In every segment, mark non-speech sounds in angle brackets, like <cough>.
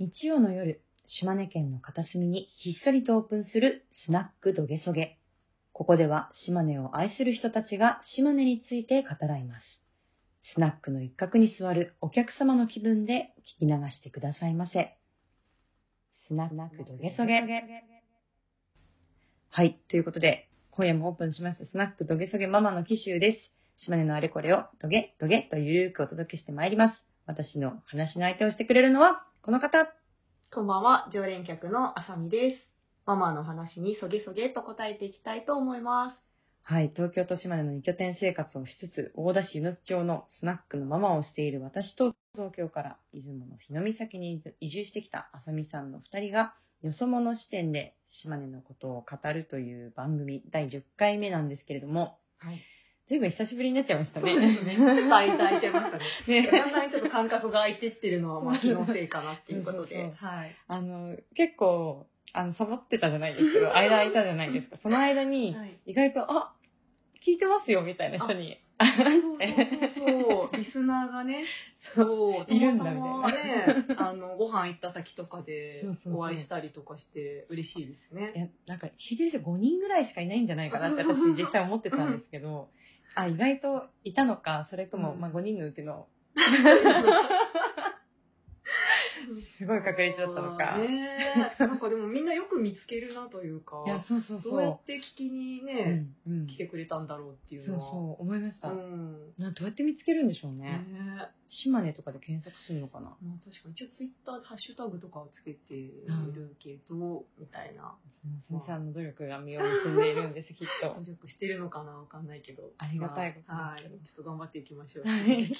日曜の夜、島根県の片隅にひっそりとオープンするスナックどげそげ。ここでは島根を愛する人たちが島根について語らいます。スナックの一角に座るお客様の気分で聞き流してくださいませ。スナックどげそげ。はい、ということで、今夜もオープンしましたスナックどげそげママの紀州です。島根のあれこれをどげどげとゆるくお届けしてまいります。私の話の相手をしてくれるのは、この方。こんばんは、常連客のあさみです。ママの話にそげそげと答えていきたいと思います。はい、東京と島根の2拠点生活をしつつ、大田市湯野町のスナックのママをしている私と、東京から出雲の日の岬に移住してきたあさみさんの2人が、よそ者視点で島根のことを語るという番組第10回目なんですけれども、はい。ずいぶん久しぶりになっちゃいましたね。そうですね。ちょっと空いた空いちゃいましたね。ねだんだんちょっと感覚が空いてってるのは、まあ気のせいかなっていうことそうそうで。はい。あの、結構、あの、サボってたじゃないですけど、間空いたじゃないですか。その間に、はい意外と、あ、聞いてますよ、みたいな人に。そうそうそうそう。リスナーがね、<laughs> そう、いるんだたまたまね、あの、ご飯行った先とかでお会いしたりとかして嬉しいですいね。や、なんか、聞いてる人5人ぐらいしかいないんじゃないかなって私実際思ってたんですけど、あ、意外といたのか、それとも、うん。まあ5人のうちの、<laughs> すごい確率だったのか。ねえ <laughs> なんかでもみんなよく見つけるなというか、いや、そうそうそう。どうやって聞きにうね、ん、うん。来てくれたんだろうっていうそうのは。そう、思いました。うん。などうやって見つけるんでしょうねね。え島根とかで検索するのかな。まあ確かに、一応ツイッターでハッシュタグとかをつけているけど、みたいな。すみさんの努力が実を結んでいるんです、きっと。努力してるのかなわかんないけど。ありがたいことですけどまあはい。ちょっと頑張っていきましょう。はい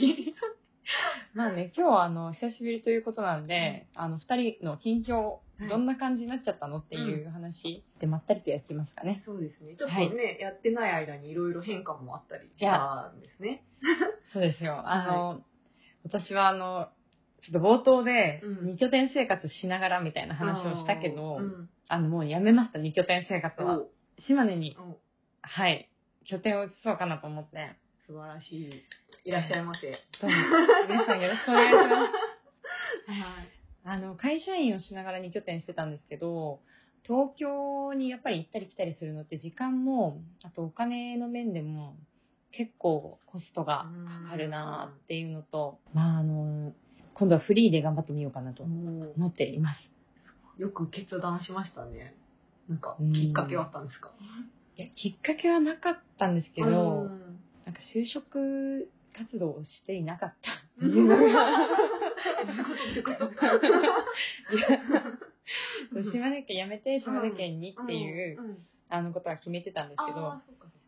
まあね、今日はあの、久しぶりということなんで、あの、二人の近況、はいどんな感じになっちゃったのっていう話でまったりとやってますかね。そうですね。ちょっとね、やってない間にいろいろ変化もあったりしたんですね。そうですよ。あの、私はあの、ちょっと冒頭でうん二拠点生活しながらみたいな話をしたけど、うん。あの、もうやめました、二拠点生活は。お島根に、おはい、拠点を移そうかなと思って。素晴らしい。いらっしゃいませ。どうも、皆さんよろしくお願いします。<laughs> はい。あの、会社員をしながら2拠点してたんですけど、東京にやっぱり行ったり来たりするのって時間も、あとお金の面でも結構コストがかかるなっていうのと、まああの、今度はフリーで頑張ってみようかなと思っています。よく決断しましたね。なんかうん、きっかけはあったんですか？いや、きっかけはなかったんですけど、うんなんか就職活動をしていなかった。いうのが、どういうことどういう。ことそう島根県辞めて島根県にっていう、うんうんあのことは決めてたんですけど、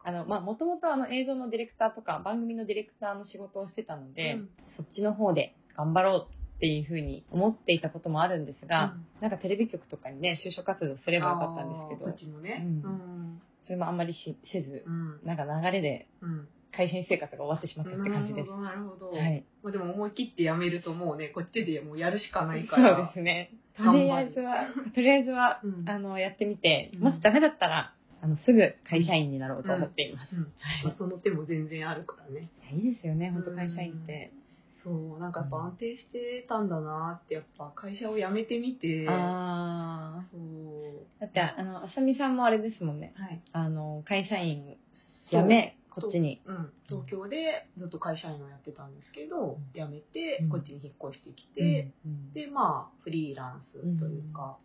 あの、まあ、もともとあの映像のディレクターとか番組のディレクターの仕事をしてたので、うん。そっちの方で頑張ろうっていうふうに思っていたこともあるんですが、なんかテレビ局とかにね、就職活動すればよかったんですけど。うん。うん。それもあんまりしせず、うん。なんか流れでうん会社員生活が終わってしまったって感じです。なるほど、なるほど。はい。まあでも思い切ってやめるともうね、こっちでもうやるしかないかそうら。ですね。とりあえずは、とりあえずは、うんあの、やってみて、うんもしダメだったら、あの、すぐ会社員になろうと思っています。うんまはあその手も全然あるからね。い。いいですよね、本当会社員って。そう、なんかやっぱ安定してたんだなって、やっぱ会社を辞めてみて、あそう。あ。だって、あの、あさみさんもあれですもんね。はい。あの、会社員辞め、こっちに。うん、東京でずっと会社員をやってたんですけど、うん辞めてうんこっちに引っ越してきて、うんでまあフリーランスというか、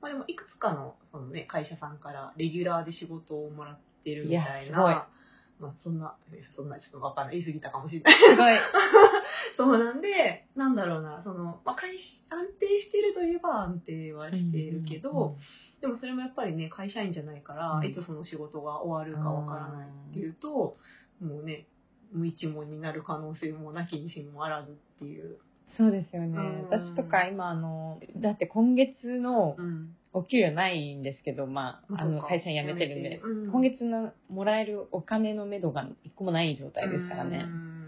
まあでもいくつかのその、ね、会社さんからレギュラーで仕事をもらってるみたいな。まあそんな、ねそんなちょっとわかんない。言い過ぎたかもしれない。すごい。<laughs> そうなんで、なんだろうな、その、まあ、会安定してるといえば安定はしているけど、でもそれもやっぱりね、会社員じゃないから、うんいつその仕事が終わるかわからないっていうと、もうね、無一文になる可能性もなきにしもあらずっていう。そうですよね。うん私とか今、あの、だって今月のうん。お給料ないんですけど、まあ、あの、会社員辞めてるんで、うん今月のもらえるお金のめどが一個もない状態ですからねう。ん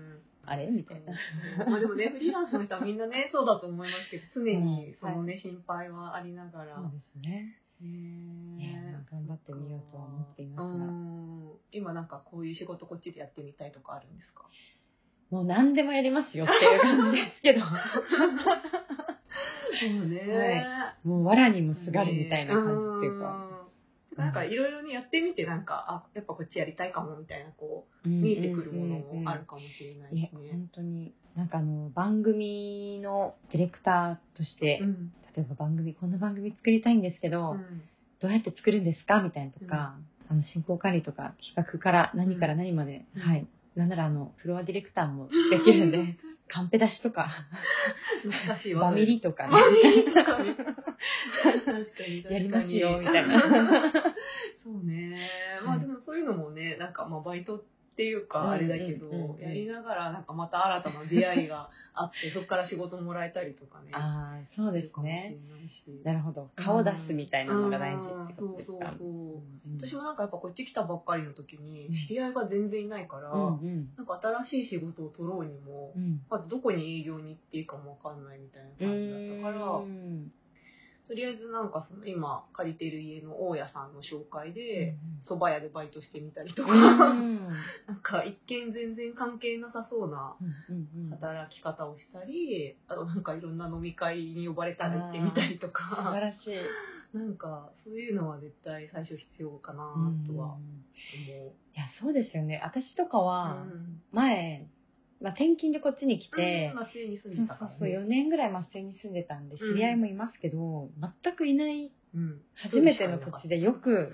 あれ？みたいな。<laughs> まあでもね、フリーランスの人はみんなね、そうだと思いますけど、常にそのうんね、心配はありながら。そうですね。いますがうん。今なんかこういう仕事こっちでやってみたいとかあるんですか？もう何でもやりますよっていう感じですけど、そうね。もう藁にもすがるみたいな感じっていうか、うん。なんかいろいろねやってみてなんかあやっぱこっちやりたいかもみたいなこううん。見えてくるものもあるかもしれないですね。本当になんかあの番組のディレクターとして、うん。例えば番組こんな番組作りたいんですけど、うん。どうやって作るんですか？みたいなとか、あの進行管理とか企画から何から何まで、うん。はい。なんならあのフロアディレクターもできるんで <laughs> カンペ出しとか。懐かしいわ。バミリとかね。確かに確かに。やりますよみたいな。<laughs> そうね。まはいあでもそういうのもねなんかまあバイトっていうかあれだけど、やりながらなんかまた新たな出会いがあって <laughs> そこから仕事もらえたりとかね。ああそうでするかもしれねないし。なるほど。顔出すみたいなのが大事ってことですか。うん。そうそうそう。うん私もなんかやっぱこっち来たばっかりの時にうん。知り合いが全然いないから、なんか新しい仕事を取ろうにも、うん。まずどこに営業に行っていいかもわかんないみたいなう感じだったから、んとりあえずなんかその今借りてる家の大家さんの紹介でう蕎麦屋でバイトしてみたりとか、んうん。<laughs> なんか一見全然関係なさそうな働き方をしたりあとなんかいろんな飲み会に呼ばれたり行ってみたりと素晴からしい。<laughs> なんかそういうのは絶対最初必要かなとは思う。いやそうですよね。私とかはうん。前、まあ、転勤でこっちに来てに住んそうでたからそうそう4年ぐらい松江に住んでたんで知うん。り合いもいますけど、全くいないうん。初めての土地でよく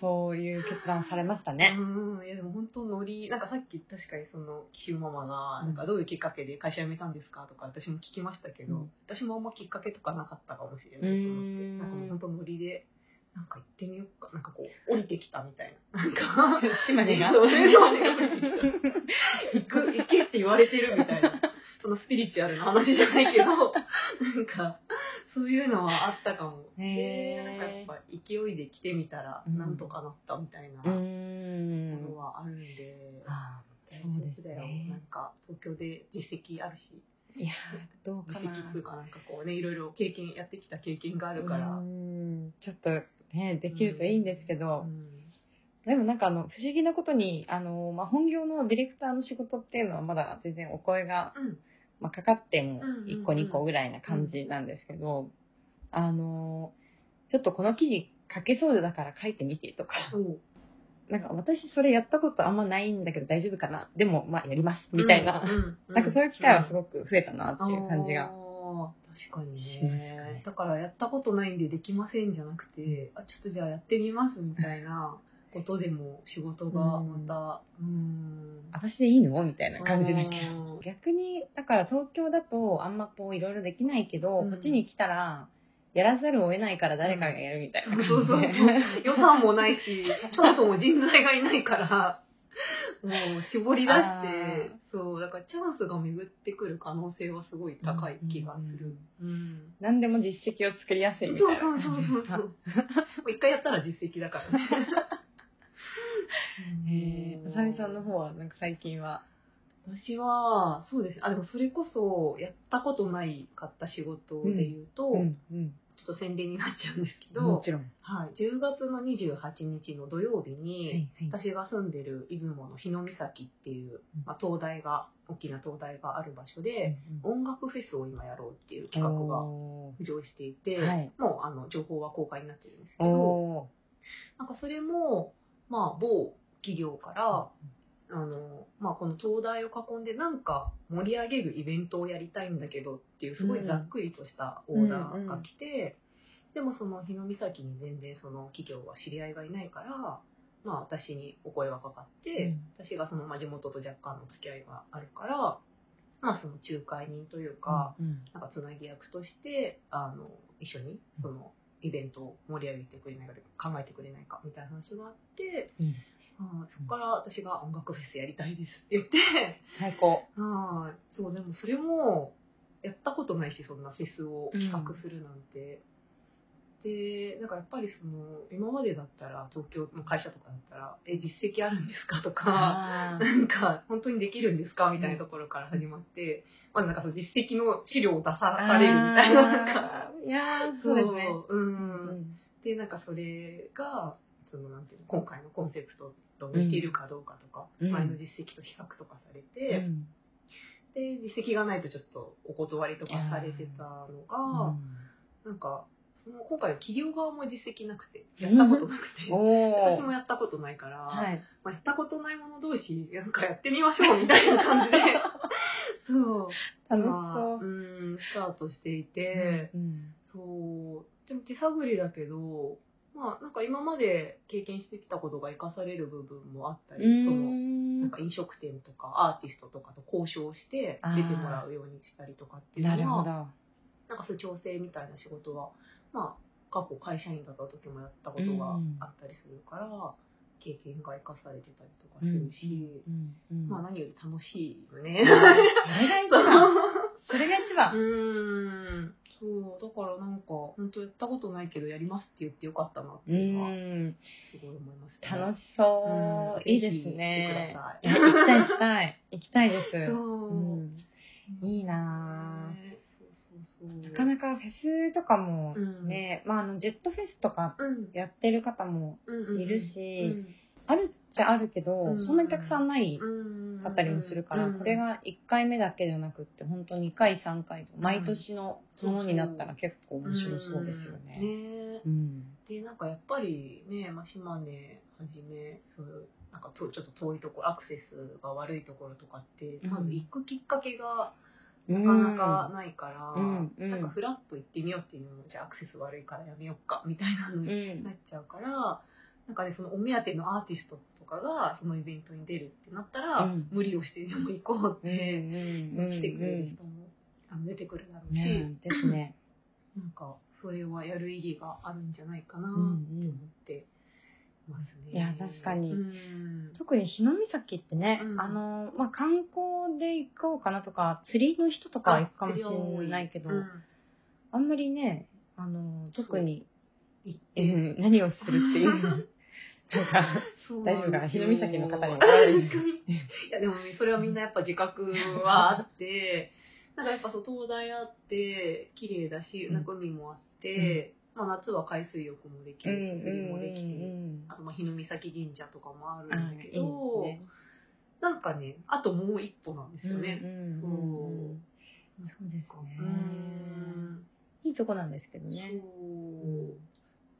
そういう決断をされましたね。うん、いやでも本当ノリ、なんかさっき確かにその、キューママが、うんなんかどういうきっかけで会社辞めたんですかとか私も聞きましたけど、うん。私もあんまきっかけとかなかったかもしれないと思って、うん。なんかもう本当ノリで、なんか行ってみようか、なんかこう、降りてきたみたいな。なんか、<laughs> 島根が？そう島根が降りてきた。行く、行けって言われてるみたいな。そのスピリチュアルな話じゃないけど、なんか、そういうのはあったかも。へーで、なんかやっぱ勢いで来てみたら、うんなんとかなったみたいなうもんのはあるんで、あ大丈夫だよ。ねなんか、東京で実績あるし、ーいやどう実かな績っていうかなんかこうね、いろいろ経験、やってきた経験があるから。うんちょっとねできるといいんですけど、うん。でもなんかあの不思議なことにあの、まあ、本業のディレクターの仕事っていうのはまだ全然お声が、うん。まあ、かかってもうんうんうん。1個2個ぐらいな感じなんですけど、あのちょっとこの記事書けそうだから書いてみてとか。なんか私それやったことあんまないんだけど大丈夫かな。でもまあやります。みたいな、なんかそういう機会はすくごく増えたなっていう感じが。確かにね。ね。だからやったことないんでできませんじゃなくて、あちょっとじゃあやってみますみたいなことでも仕事がまたうん。私でいいの？みたいな感じだけど。ど逆にだから東京だとあんまこういろいろできないけど、うん。こっちに来たらやらざるを得ないから誰かがやるみたいな感じで、そうそうそう。予算もないしそもそも人材がいないから <laughs> もう絞り出してそうだからチャンスが巡ってくる可能性はすごい高い気がする。うん何でも実績を作りやすいみたいなそうそうそうそう。もう一回やったら実績だからね。<laughs> えー、あさみさんの方はなんか最近は？私は、そうですね。あ、でもそれこそ、やったことないかった仕事で言うと、うんうんちょっと宣伝になっちゃうんですけど、もちろん、はい、10月の28日の土曜日に、はいはい。私が住んでる出雲の日の岬っていう、うん。まあ、東大が、大きな東大がある場所で、うん音楽フェスを今やろうっていう企画がお浮上していて、はい。もうあの情報は公開になってるんですけーど、おなんかそれも、まあ、某企業から、あの、まあ、この東大を囲んでなんか盛り上げるイベントをやりたいんだけどっていうすごいざっくりとしたオーダーが来て、でもその日の岬に全然その企業は知り合いがいないから、まあ私にお声がかかって、私がそのまあ地元と若干の付き合いがあるから、まあその仲介人というか、うんなんかつなぎ役としてあの一緒にそのイベントを盛り上げてくれないか考えてくれないかみたいな話があって、はいそこから私が音楽フェスやりたいですって言って、最高はいそうでもそれもやったことないしそんなフェスを企画するなんて。でなんかやっぱりその今までだったら東京の会社とかだったら「え実績あるんですか?」とか <laughs> なんか、本当にできるんですか？みたいなところから始まって、まずなんかその実績の資料を出さされるみたいな、なんか、いやーそうですねう。うんん。で、なんかそれが、そのなんていうの、今回のコンセプトと似ているかどうかとか、うん。前の実績と比較とかされうて、ん。で、実績がないとちょっとお断りとかされてたのが、なんか、その今回は企業側も実績なくて、やったことなくて、<laughs> お私もやったことないから、はい。まあ、やったことない者同士、なんかやってみましょうみたいな感じで、<laughs> そう、楽しまあそう。ん、スタートしていて、うん。そう、でも手探りだけど、まあ、なんか今まで経験してきたことが活かされる部分もあったうり、その、んなんか飲食店とかアーティストとかと交渉して出てもらうようにしたりとかっていうのは、ど。なんかそういう調整みたいな仕事は、まあ、過去会社員だった時もやったことがあったりするから、経験が生かされてたりとかするし、うんうんまあ何より楽しいよね。<laughs> それが一番。それが一う番。ーん。そう、だからなんか、本当やったことないけどやりますって言ってよかったなってういうのは、ん。すごい思いますね。楽しそうう。んいいですね。行きたい行きたい。行きたいです。そう。うんいいなぁ。なかなかフェスとかもうんね、まああのジェットフェスとかうん、やってる方もいるしあるっちゃあるけど、うん。そんなにたくさんないうん、かったりもするから、うん。これが1回目だけじゃなくって本当2回3回と毎年のものになったら結構面白そうですよね。で、なんかやっぱりね、まあ、島根はじめ、そういう、なんかとちょっと遠いところ、アクセスが悪いところとかって、うん。まず行くきっかけがうん。なかなかないから、うん。うん。なんかフラッと行ってみようっていうのも、じゃあアクセス悪いからやめようか、みたいなのうにん。なっちゃうから、なんかね、そのお目当てのアーティストとかがそのイベントに出るってなったら、うん。無理をしてでも行こうっうんて、うん来てくれる人もあの出てくるだろうし、ねですね。<clears throat> なんかそれはやる意義があるんじゃないかなってうんう思っんてますね。いや確かに。うん。特に日の岬ってね、うん。あの、まあ、観光で行こうかなとか、釣りの人とかは行くかもしれないけど、うん。あんまりね、あの、特に、うてん何をするっていう、<laughs> なんか、そう大丈夫かな日の岬の方に。確かに。いやでもそれはみんなやっぱ自覚はあって、<laughs> なんかやっぱそう東大あって綺麗だし、うん。なんか海もあって、まあ夏は海水浴もできうんるし、釣りもできて、うんあとまあ日の岬神社とかもあるんうんだけど、あいいなんかね、あともう一歩なんです。よね。うんうんうんうんそう。ですね。うん。いいとこなんですけどね。そう。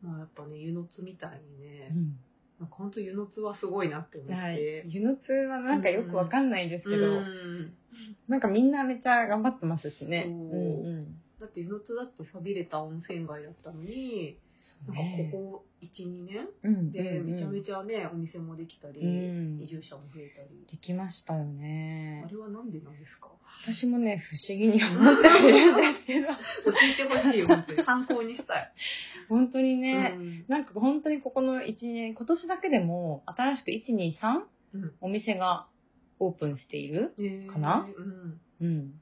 まあやっぱね、湯の津みたいにね、うんなんか本当湯の津はすごいなって思って。はい。湯の津はなんかよくわかんないですけど、うんなんかみんなめっちゃ頑張ってますしね。うんうんだって湯の津だって寂れた温泉街だったのに、なんかここ1、2年うんでめちゃめゃちゃね、お店もできたり、うん移住者も増えたり。できましたよねあ。れはなんでなんですか？私もね、不思議に思ってはいるんですけど、教えてほしいよ、本当に。参考にしたい。本当にね、うんなんか本当にここの1年、今年だけでも新しく1、2、3うんお店がオープンしているえーかなうん。うん。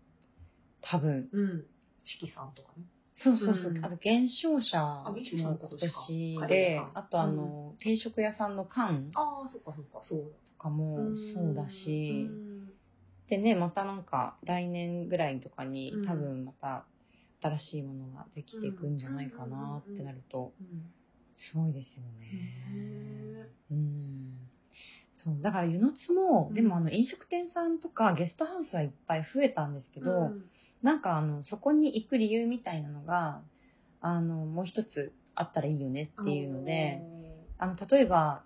多分。うん。四季さんとかね。そうそうそう。うん。あと、減少者も減少者も今今年であとあの、定食屋さんの缶とああ、そっかそっか、そうかもそうだし。う、ん。でね、またなんか来年ぐらいとかにうん。多分また新しいものができていくんじゃないかなってなると、うん。すごいですよへね。うん。そう、だから湯の津も、うん。でもあの飲食店さんとかゲストハウスはいっぱい増えたんですけど、うんなんかあの、そこに行く理由みたいなのが、あの、もう一つあったらいいよねっていうので、あの、例えば、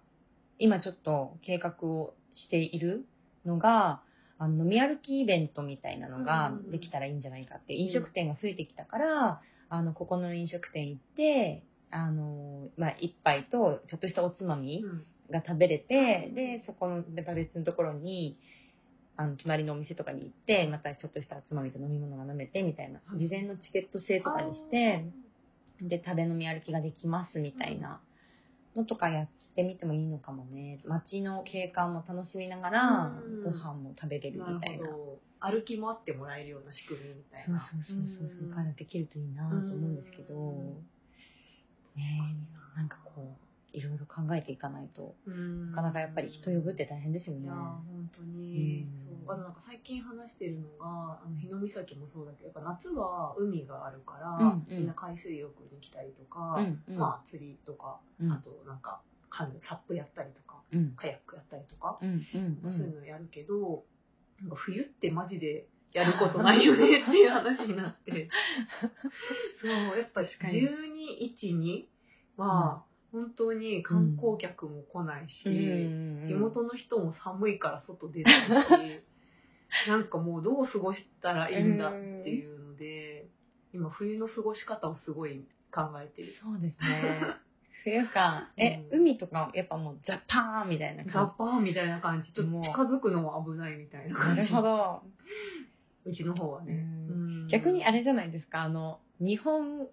今ちょっと計画をしているのが、あの飲み歩きイベントみたいなのができたらいいんじゃないかって、飲食店が増えてきたから、あの、ここの飲食店行って、あの、まあ、一杯とちょっとしたおつまみうん。が食べれて、で、そこのまた別のところに、あの、隣のお店とかに行って、またちょっとしたおつまみと飲み物が飲めてみたいな、事前のチケット制とかにして、で、食べ飲み歩きができますみたいなのとかやってみてもいいのかもね。街の景観も楽しみながらうん、ご飯も食べれるみたいな。るほど。歩きもあってもらえるような仕組みみたいそうな。そうそうそう、そう。からできるといいなと思うんですけど、ねえ、なんかこう、いろいろ考えていかないと、うん。なかなかやっぱり人呼ぶって大変ですよね。いやー。本当に、うん。そう。あとなんか最近話してるのがあの日の岬もそうだけどやっぱ夏は海があるから、うんうん。みんな海水浴に来たりとか、うんうん。まあ釣りとか、うん。あとなんかカヌーサップやったりとかうん。カヤックやったりとか、うんうんう。そういうんのやるけどなんか冬ってマジでやることないよね <laughs> っていう話になって。<laughs> そう、やっぱ確かに。12、1、2は、本当に観光客も来ないし、地地元の人も寒いから外出ないし、<laughs> なんかもうどう過ごしたらいいんだっていうので、今冬の過ごし方をすごい考えてる。そうですね。<laughs> 冬か。え、うん海とかやっぱもうザパーンみたいなザ感ッパーみたいな感じ。ちょっもうと近づくのも危ないみたいなじ。感じ。なるほ。ど。うちの方はね。逆にあれじゃないですか、あの、日本、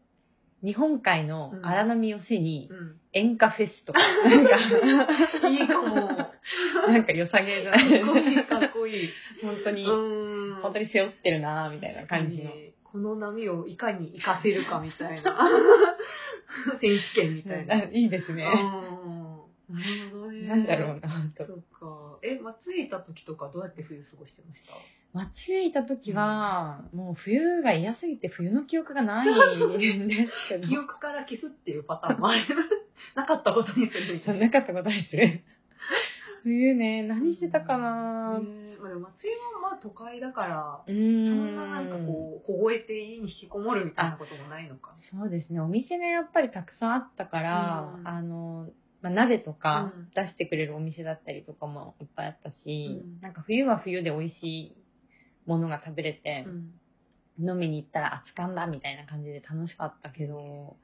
日本海の荒波を背にうん。演歌フェスとか、<laughs> なんか、いいかも。か <laughs> なんか良さげじゃっない？こいい、かっこいい。本当に、うん。本当に背負ってるなみたいな感じの。この波をいかに活かせるかみたいな。<laughs> 選手権みたいな。あいいですね。うん。なるほどね。なんだろうな、とそ。うか。え、松江いた時とかどうやって冬過ごしてました？松江いた時は、もう冬が嫌すぎて冬の記憶がないんですけど。<laughs> 記憶から消すっていうパターンもある。なかったことにするみたそういな。なかったことにする。冬ね、何してたかなねまあ、でも松江はまあ都会だから、うーそん。んななんかこう、凍えて家に引きこもるみたいなこともないのか。そうですね、お店がやっぱりたくさんあったから、うんあの、まあ、鍋とかうん出してくれるお店だったりとかもいっぱいあったし、うんなんか冬は冬で美味しいものが食べれてう、ん。飲みに行ったら熱燗だみたいな感じで楽しかったけど、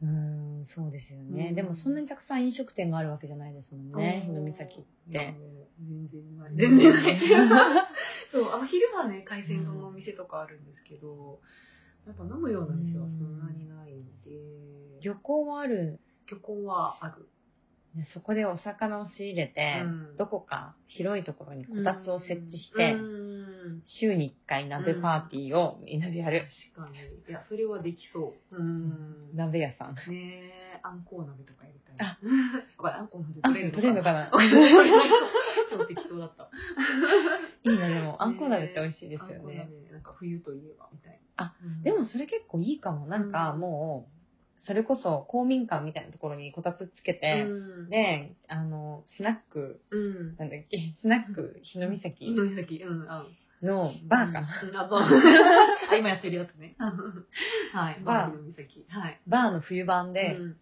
うーん、そうですよね。うんでもそんなにたくさん飲食店があるわけじゃないですもんね、日の岬って。全然ない。全然ない。<laughs> そう、あの昼はね、海鮮丼のお店とかあるんですけど、やっぱ飲むような店はそんなにないんで、漁港もある？漁港はある。ねそこでお魚を仕入れて、うんどこか広いところにこたつを設置して、うん週に1回鍋パーティーをみんなでやる。確かに。いや、それはできそう。うん。ね鍋屋さん。え、あんこう鍋とかやりたい。あこれあんこう鍋あ、取れるの取れるのかな？超 <laughs> 適当だった。<laughs> いいな、でも、あんこう鍋って美味しいですよね。鍋なんか冬といえばみたいな。あうん、でもそれ結構いいかも。なんかうんもう、それこそ公民館みたいなところにこたつつけて、うん、で、あの、スナック、うん。なんだっけ、スナック日の岬うん、さっき、うん、あのバーか。うん、あ、今やってるやつね。はい、バーの岬。はい。バーの冬版でう、ん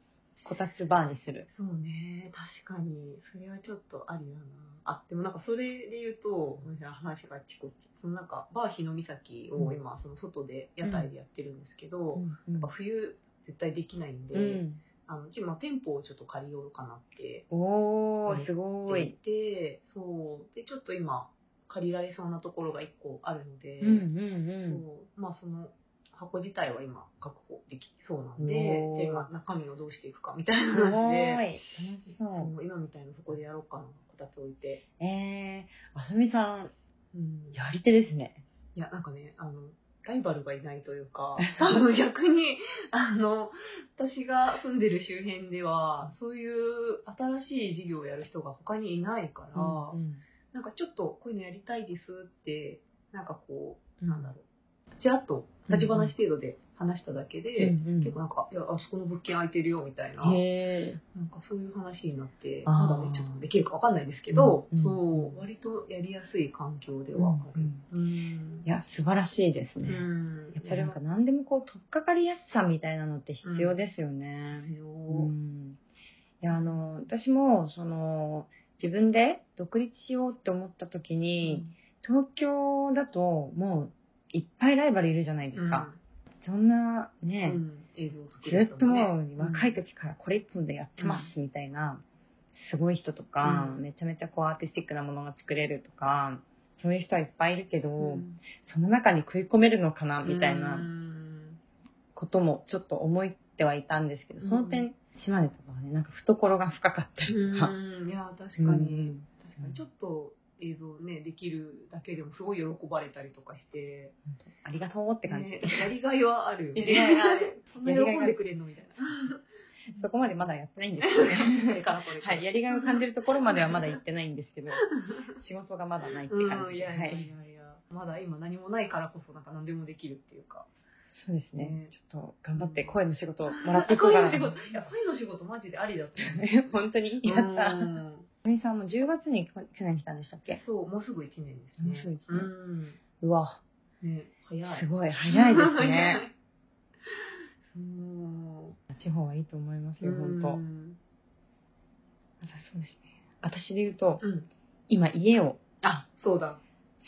こたつバーにする。そうね、確かに。それはちょっとありだな。あ、でもなんかそれで言うと、話があっちこっち。そのなんか、バー日の岬を今、その外で、屋台でやってるんですけど、うんやっぱ冬絶対できないんで、うん。あの、今店舗をちょっと借りようかなっておー、すごい。て、そう。で、ちょっと今、借りられそうなところが一個あるので、うんうんそう。まあその、箱自体は今確保できそうなんで、で、今中身をどうしていくかみたいうん。な。話で、そそう今みたいなそこでやろうかな、こたつ置いて。う。えー、あすみさん、うんやり手ですね。いや、なんかね、あの、ライバルがいないというか、<laughs> あの逆に、あの、私が住んでる周辺では、そういう新しい事業をやる人が他にいないから、うんなんかちょっとこういうのやりたいですって、なんかこう、うんなんだろう、ちらっと立ち話程度で話しただけで、うんうん結構なんか、いや、あそこの物件空いてるよみたいな。なんかそういう話になって、まだね、ちょっとできるかわかんないですけど、うんうんそう、割とやりやすい環境ではある。うん。いや、素晴らしいですうね。ん。やっぱりなんか何でもこう、取っかかりやすさみたいなのって必要ですよね。必要うんいや、あの、私も、その、自分で独立しようって思った時に、東京だともういっぱいライバルいるじゃないですか。そんなうんね、うん映像を作ずっともう若い時からこれ一本でやってますみたいな、すごい人とか、うん。めちゃめちゃこうアーティスティックなものが作れるとか、そういう人はいっぱいいるけど、うん。その中に食い込めるのかなみたいなうん。こともちょっと思ってはいたんですけど、うん。その点、島根とかはね、なんか懐が深かったりとか。うんいや、確かに。うん確かにちょっと映像ね、できるだけでもすごい喜ばれたりとかして、ありがとうって感じ。ねやりがいはあるよね。やりがいがあるそんな喜んでくれんのみたいそこまでまだやってないんですけどね。はい、やりがいを感じるところまではまだ行ってないんですけど、仕事がまだないって感うん、じで。いやい。やいや、まだ今何もないからこそなんか何でもできるっていうか。そうですねね。ちょっと頑張って声の仕事をもらっていこう声かな。<laughs> の仕事、いや、声の仕事マジでありだと思う。<laughs> 本当に？やった。うんみさんも10月に去年来たんでしたっけ？そう、もうすぐ1年ですね。もうすぐ一年うん。うわ、ね、早い。すごい、早いですね。<laughs> 早い。も地方はいいと思いますう、よ、本当。うんあそうですね。私で言うと、うん。今家をあ、そうだ。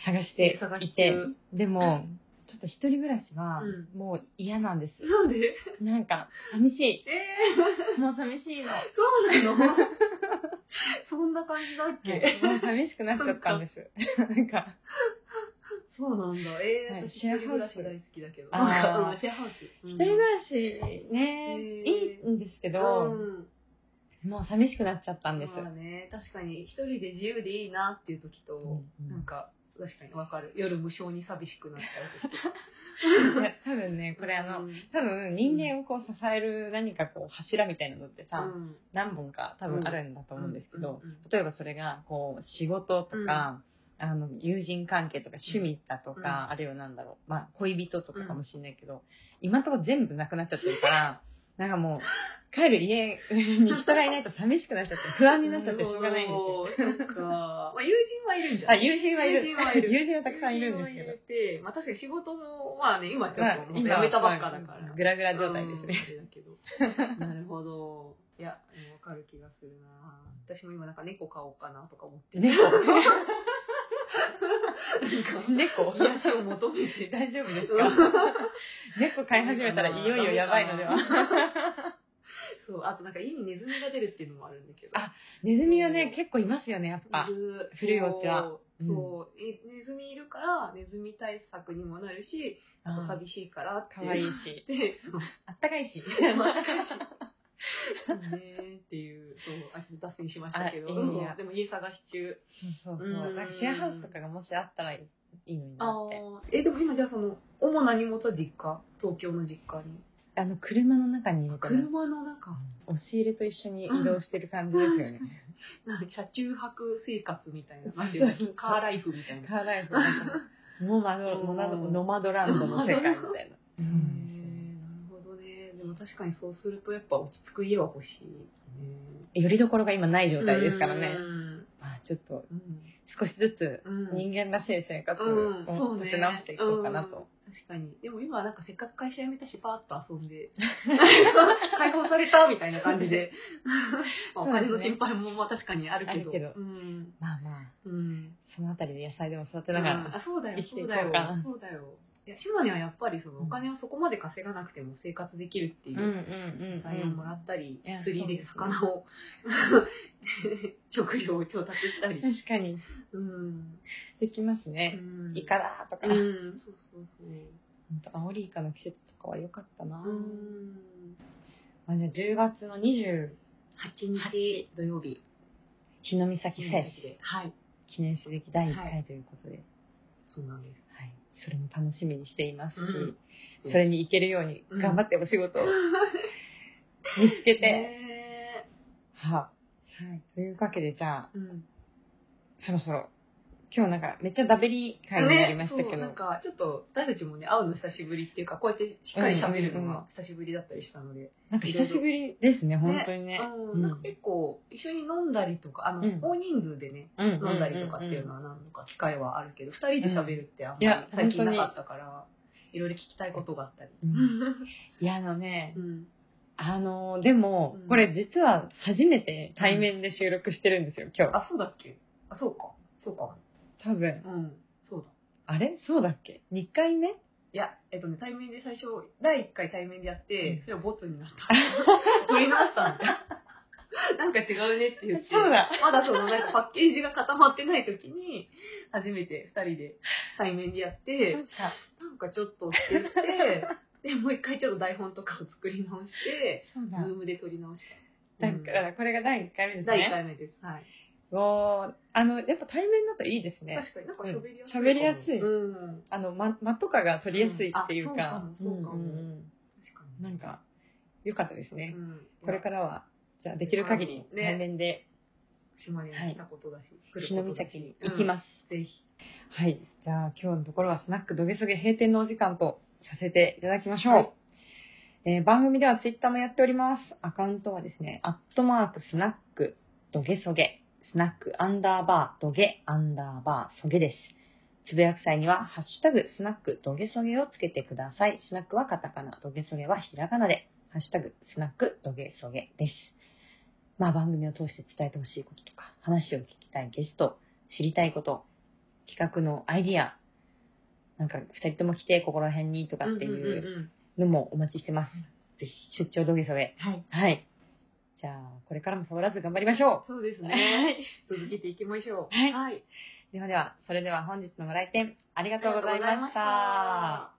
探して探しいて中、でも、ちょっと一人暮らしはうんもう嫌なんです。なんで？なんか、寂しい。えもう寂しいの。ー、そうなの？<laughs> そんな感じだっけ、もう寂しくなっちゃったんです。なんか、そうなんだ。えー、はい私、一人暮らし大好きだけど。あーなんかうんシェアハウス。一人暮らしね、いいんですけど、うんもう寂しくなっちゃったんです。まあね、確かに一人で自由でいいなっていう時と、うんうんなんか、確かにわかる。夜無性に寂しくなっちゃう。い <laughs> や多分ね、これあの、うん。多分人間をこう支える何かこう柱みたいなのってさ、うん。何本か多分あるんだと思うんですけど、うん。例えばそれがこう仕事とか、あの友人関係とか趣味だとか、うん。あるいはなんだろう、まあ、恋人とかかもしれないけど、今のところ全部なくなっちゃってるからなんかもう帰る家に人がいないと寂しくなっちゃって不安になっちゃってしょうがないんですよ。か。まあ、友人はいるんじゃあない？友人はいる友人はいる。友人はたくさんいるんですけどてまあ確かに仕事も、まあね、今ちょまあっとやめたばっかだから。まあグラグラ状態ですね。なるほど。いや、わかる気がするな <laughs> 私も今なんか猫飼おうかなとか思って。猫？<laughs> 猫？癒しを求めて。大丈夫ですうんか猫飼い始めたらいよいよやばいのでは。そう、あとなんか家にネズミが出るっていうのもあるんだけど。あネズミはね、結構いますよね、やっぱ。古いお家は。そう。そう、えネズミいるから、ネズミ対策にもなるし、あと寂しいからって。かわいいし。<laughs> で、そう、あったかいし。<laughs> ねっていう、そう、あ、ちょっと脱線しましたけど、あいいや。うん。でも家探し中。そうそうう。ん。なんかシェアハウスとかがもしあったらいいのになあって。ー。え、でも今じゃあその、主な荷物は実家？東京の実家に。あの、車の中に入れてます車の中、押し入れと一緒に移動してる感じですよね。なんか車中泊生活みたいな、なんていうの、カーライフみたいな。カーライフ、ノマド、ノマドノマドランドの世界みたいな。<laughs> なるほどね。でも確かにそうするとやっぱ落ち着く家は欲しいね。よりどころが今ない状態ですからね。うんまあちょっとうん少しずつうん人間らしい生活を立て直していこうかなと。うん確かに。でも今はなんかせっかく会社辞めたし、パーッと遊んで、<laughs> 解放されたみたいな感じで。<laughs> まあお金の心配もまあ確かにあるけど。うん。まあまあ、うん。そのあたりで野菜でも育てながら。あ、そうだよ、生きていうだよ。そうだよ。いや、島根はやっぱりそのお金をそこまで稼がなくても生活できるっていう。うんうんうん野菜をもらったり釣りで魚を、<laughs> 食料を調達したり。確かに、うん。できますうね。んイカだとか。うん、そうそうそう。アオリイカの季節とかは良かったな。うん。まあ、じゃあ10月の28 8日土曜日。日の岬フェスで。はい。記念すべき第1はい回ということで、そうなんです。はい、それも楽しみにしていますし、うんそれに行けるようにうん頑張ってお仕事を <laughs> 見つけて、ねはえはい。というわけでじゃあうん。そろそろ今日なんかめっちゃダベリ会になりましたけど、ねなんか、ちょっと、私たちもね、会うの久しぶりっていうか、こうやってしっかり喋るのが久しぶりだったりしたので。なんか久しぶりですね、本当にね。うん。なんか結構、一緒に飲んだりとか、あの、うん大人数でね、飲飲んだりとかっていうのは何度か機会はあるけど、二人で喋るってあんまり最近なかったから、いろいろ聞きたいことがあったり。うん <laughs> いや、あのね、うん。あのーでも、うんこれ実は初めて対面で収録してるんですよ、今日。あ、そうだっけ？あ。そうか。多分。うん。そうだ。あれ？そうだっけ ?2 回目？いや、えっとね、対面で最初、第1回対面でやって、うんそれはボツになった。<laughs> 取り直したんだよ。なんか違うねって言って、そうだまだそのなんかパッケージが固まってない時に、初めて2人で対面でやって、なんか、なんかちょっとって言って、で、もう一回ちょっと台本とかを作り直して。ズームで撮り直した。だから、これが第1回目です第1ね。回目です。はい。おーあの、やっぱ対面だといいですね。確かになんか喋りやすい。うん喋りやすいうん。あの、間、間とかが取りやすいっていうか、うんあそうかもそうかもんんん確かに。なんか、良かったですね。うん、これからは、じゃあできる限りね対面で、島根に来たことだし、来る日のことだし岬に行きます。す。ぜひ。はい。じゃあ今日のところはスナックどげそげ閉店のお時間とさせていただきましょう。はいえー番組ではツイッターもやっております。アカウントはですね、アットマークスナックどげそげ、スナックアンダーバーどげアンダーバーそげです。つぶやく際には、ハッシュタグ、スナック、ドゲソゲをつけてください。スナックはカタカナ、ドゲソゲはひらがなで、ハッシュタグ、スナック、ドゲソゲです。まあ番組を通して伝えてほしいこととか、話を聞きたいゲスト、知りたいこと、企画のアイディア、なんか二人とも来てここら辺にとかっていうのもお待ちしてます。ぜひ出張ドゲソゲ。はい。はい。じゃあ、これからもサボらず頑張りましょそうですう。ね。<laughs> 続けていきましょう。はいはい。ではでは、それでは本日のご来店ありがとうございました。た。